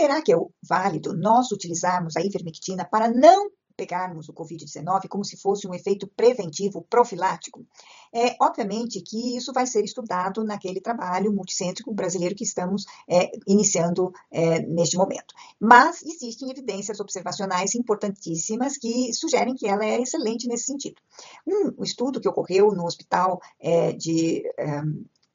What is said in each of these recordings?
será que é válido nós utilizarmos a ivermectina para não pegarmos o Covid-19 como se fosse um efeito preventivo profilático? É, obviamente que isso vai ser estudado naquele trabalho multicêntrico brasileiro que estamos é, iniciando é, neste momento. Mas existem evidências observacionais importantíssimas que sugerem que ela é excelente nesse sentido. Um estudo que ocorreu no hospital é, de é,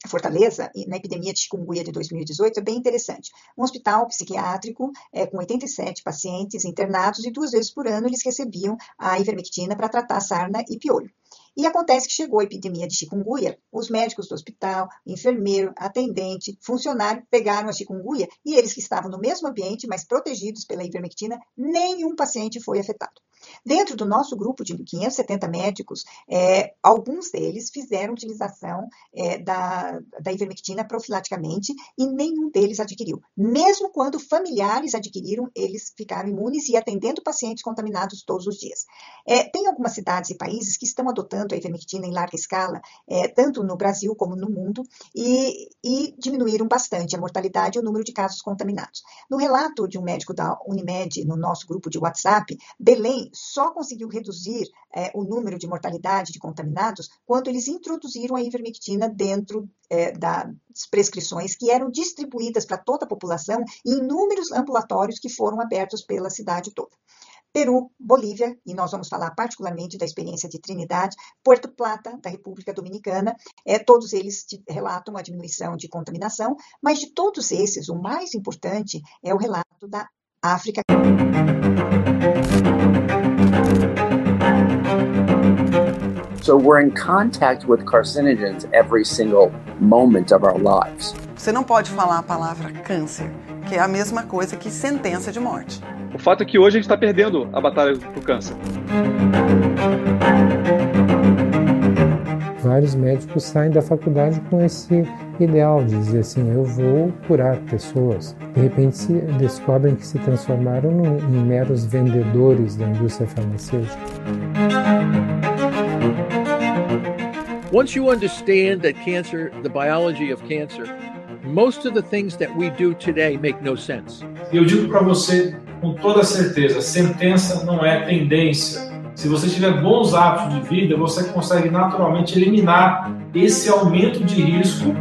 Fortaleza, na epidemia de chikungunya de 2018, é bem interessante. Um hospital psiquiátrico é, com 87 pacientes internados e duas vezes por ano eles recebiam a ivermectina para tratar sarna e piolho. E acontece que chegou a epidemia de chikungunya, os médicos do hospital, enfermeiro, atendente, funcionário pegaram a chikungunya e eles que estavam no mesmo ambiente, mas protegidos pela ivermectina, nenhum paciente foi afetado. Dentro do nosso grupo de 570 médicos, é, alguns deles fizeram utilização é, da, da ivermectina profilaticamente e nenhum deles adquiriu. Mesmo quando familiares adquiriram, eles ficaram imunes e atendendo pacientes contaminados todos os dias. É, tem algumas cidades e países que estão adotando a ivermectina em larga escala, é, tanto no Brasil como no mundo, e, e diminuíram bastante a mortalidade e o número de casos contaminados. No relato de um médico da Unimed, no nosso grupo de WhatsApp, Belém só conseguiu reduzir é, o número de mortalidade de contaminados quando eles introduziram a ivermectina dentro é, das prescrições que eram distribuídas para toda a população em inúmeros ambulatórios que foram abertos pela cidade toda. Peru, Bolívia, e nós vamos falar particularmente da experiência de Trinidade, Porto Plata, da República Dominicana, é, todos eles relatam a diminuição de contaminação, mas de todos esses, o mais importante é o relato da África. So we're in contact with carcinogens every single moment of our lives. Você não pode falar a palavra câncer, que é a mesma coisa que sentença de morte. O fato é que hoje a gente está perdendo a batalha pro câncer. Vários médicos saem da faculdade com esse ideal de dizer assim, eu vou curar pessoas. De repente se descobrem que se transformaram em meros vendedores da indústria farmacêutica. Once you understand that cancer, the biology of cancer, most of the things that we do today make no sense. Eu digo para você com toda certeza, sentença não é tendência. Se você tiver bons hábitos de vida, você consegue naturalmente eliminar esse aumento de risco.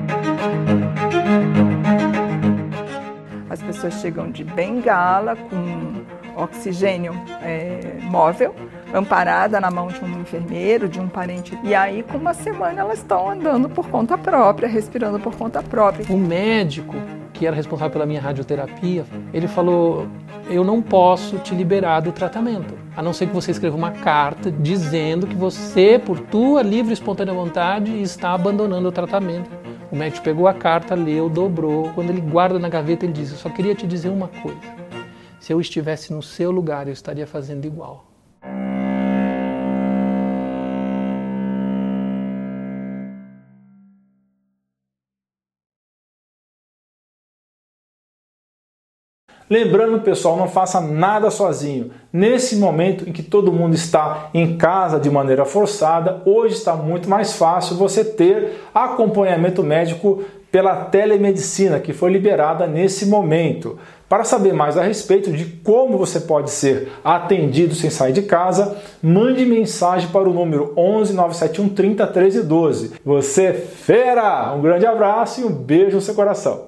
As pessoas chegam de bengala com oxigênio é, móvel amparada na mão de um enfermeiro, de um parente. E aí, com uma semana, elas estão andando por conta própria, respirando por conta própria. O médico que era responsável pela minha radioterapia, ele falou: Eu não posso te liberar do tratamento, a não ser que você escreva uma carta dizendo que você, por tua livre e espontânea vontade, está abandonando o tratamento. O médico pegou a carta, leu, dobrou. Quando ele guarda na gaveta, ele diz: Eu só queria te dizer uma coisa. Se eu estivesse no seu lugar, eu estaria fazendo igual. Lembrando, pessoal, não faça nada sozinho. Nesse momento em que todo mundo está em casa de maneira forçada, hoje está muito mais fácil você ter acompanhamento médico pela telemedicina que foi liberada nesse momento. Para saber mais a respeito de como você pode ser atendido sem sair de casa, mande mensagem para o número 11 971 30 13 12. Você é fera! Um grande abraço e um beijo no seu coração.